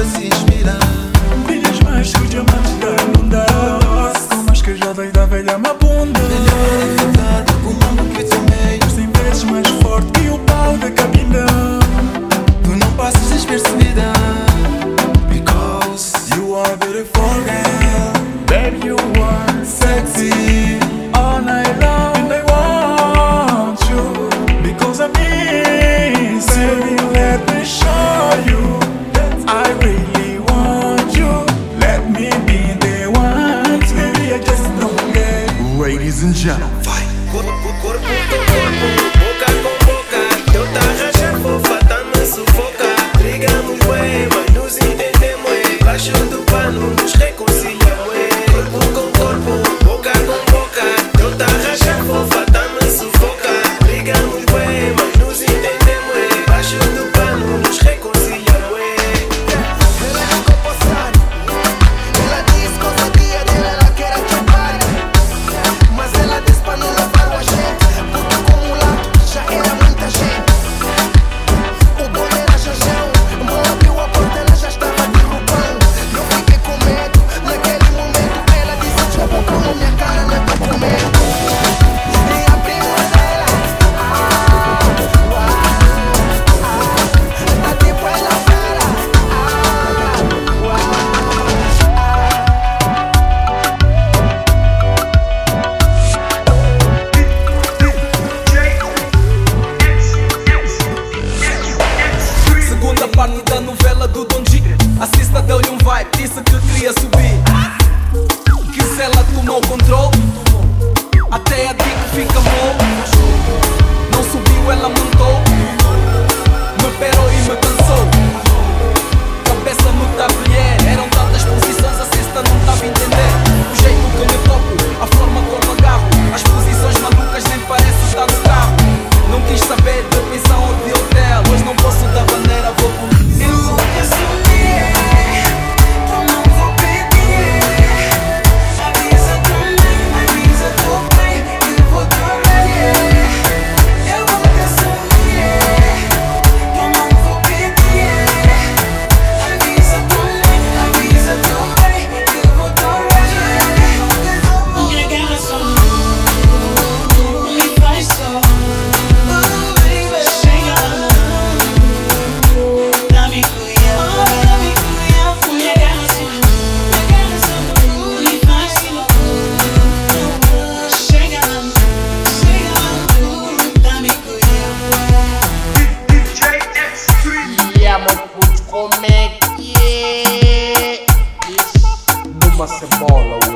tenta se inspirar. Brilhas mais que o diamante da bunda. com mais que já da velha mabunda. Melhor enfrentada é com o mundo que te meio. Cem vezes mais forte que o pau da cabina. Tu não passas despercebida. Because you are beautiful girl. Baby, you are sexy. ladies and gentlemen. Fight. tomou controle. Até a dica fica bom. Não subiu, ela montou. Me perou e me cansou. Cabeça no tabuleiro. The ball.